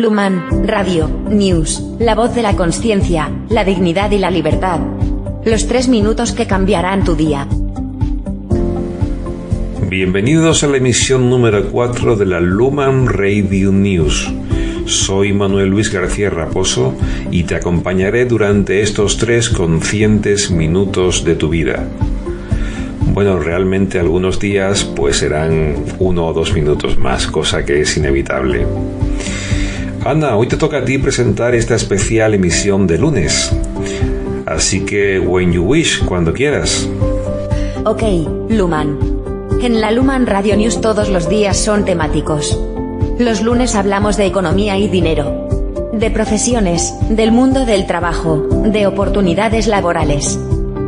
Luman, Radio, News, la voz de la conciencia, la dignidad y la libertad. Los tres minutos que cambiarán tu día. Bienvenidos a la emisión número 4 de la Luman Radio News. Soy Manuel Luis García Raposo y te acompañaré durante estos tres conscientes minutos de tu vida. Bueno, realmente algunos días pues serán uno o dos minutos más, cosa que es inevitable. Ana, hoy te toca a ti presentar esta especial emisión de lunes. Así que, when you wish, cuando quieras. Ok, Luman. En la Luman Radio News todos los días son temáticos. Los lunes hablamos de economía y dinero. De profesiones, del mundo del trabajo, de oportunidades laborales.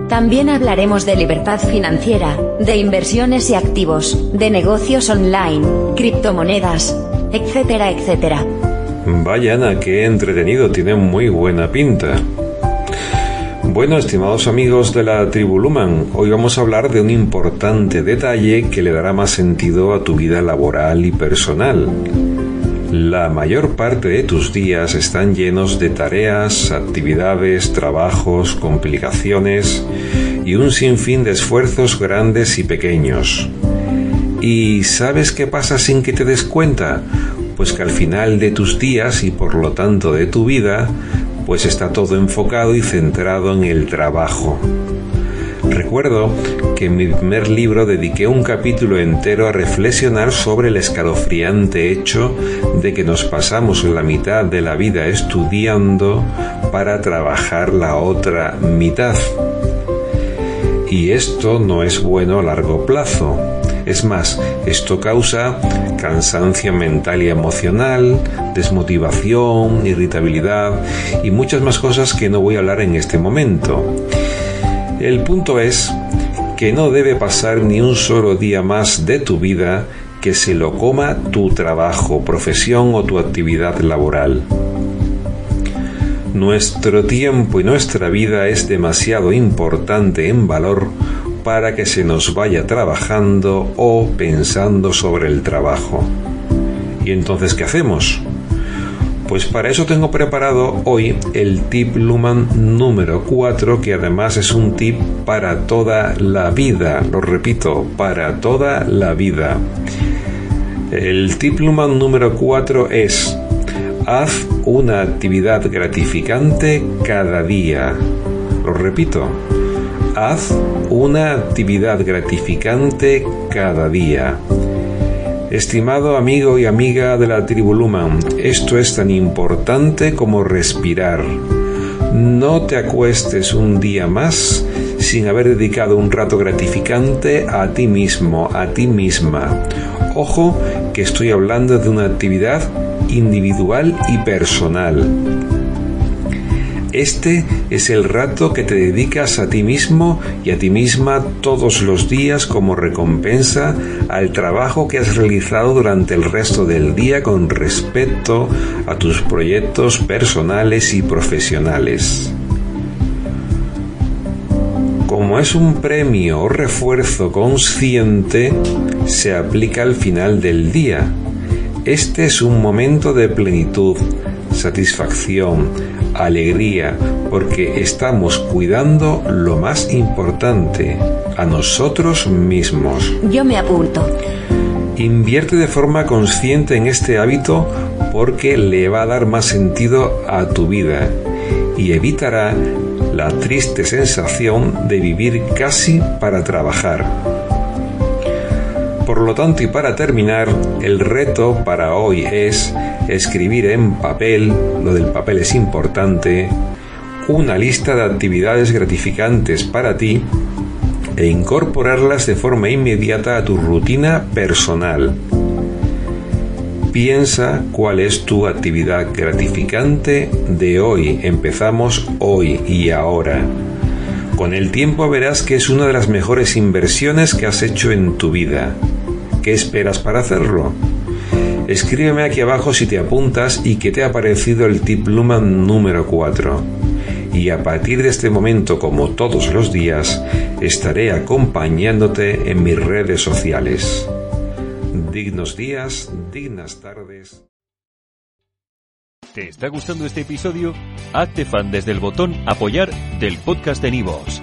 También hablaremos de libertad financiera, de inversiones y activos, de negocios online, criptomonedas, etcétera, etcétera. Vaya Ana, qué entretenido, tiene muy buena pinta. Bueno, estimados amigos de la tribu Luman, hoy vamos a hablar de un importante detalle que le dará más sentido a tu vida laboral y personal. La mayor parte de tus días están llenos de tareas, actividades, trabajos, complicaciones y un sinfín de esfuerzos grandes y pequeños. ¿Y sabes qué pasa sin que te des cuenta? Pues que al final de tus días y por lo tanto de tu vida, pues está todo enfocado y centrado en el trabajo. Recuerdo que en mi primer libro dediqué un capítulo entero a reflexionar sobre el escalofriante hecho de que nos pasamos la mitad de la vida estudiando para trabajar la otra mitad. Y esto no es bueno a largo plazo. Es más, esto causa cansancio mental y emocional, desmotivación, irritabilidad y muchas más cosas que no voy a hablar en este momento. El punto es que no debe pasar ni un solo día más de tu vida que se lo coma tu trabajo, profesión o tu actividad laboral. Nuestro tiempo y nuestra vida es demasiado importante en valor para que se nos vaya trabajando o pensando sobre el trabajo. ¿Y entonces qué hacemos? Pues para eso tengo preparado hoy el tip Luman número 4, que además es un tip para toda la vida. Lo repito, para toda la vida. El tip Luman número 4 es, haz una actividad gratificante cada día. Lo repito, Haz una actividad gratificante cada día. Estimado amigo y amiga de la tribu Luman, esto es tan importante como respirar. No te acuestes un día más sin haber dedicado un rato gratificante a ti mismo, a ti misma. Ojo que estoy hablando de una actividad individual y personal. Este es el rato que te dedicas a ti mismo y a ti misma todos los días como recompensa al trabajo que has realizado durante el resto del día con respecto a tus proyectos personales y profesionales. Como es un premio o refuerzo consciente, se aplica al final del día. Este es un momento de plenitud, satisfacción, alegría, porque estamos cuidando lo más importante, a nosotros mismos. Yo me apunto. Invierte de forma consciente en este hábito porque le va a dar más sentido a tu vida y evitará la triste sensación de vivir casi para trabajar. Por lo tanto, y para terminar, el reto para hoy es escribir en papel, lo del papel es importante, una lista de actividades gratificantes para ti e incorporarlas de forma inmediata a tu rutina personal. Piensa cuál es tu actividad gratificante de hoy. Empezamos hoy y ahora. Con el tiempo verás que es una de las mejores inversiones que has hecho en tu vida. ¿Qué esperas para hacerlo? Escríbeme aquí abajo si te apuntas y que te ha parecido el tip Luman número 4. Y a partir de este momento, como todos los días, estaré acompañándote en mis redes sociales. Dignos días, dignas tardes. ¿Te está gustando este episodio? Hazte fan desde el botón Apoyar del podcast de Nivos.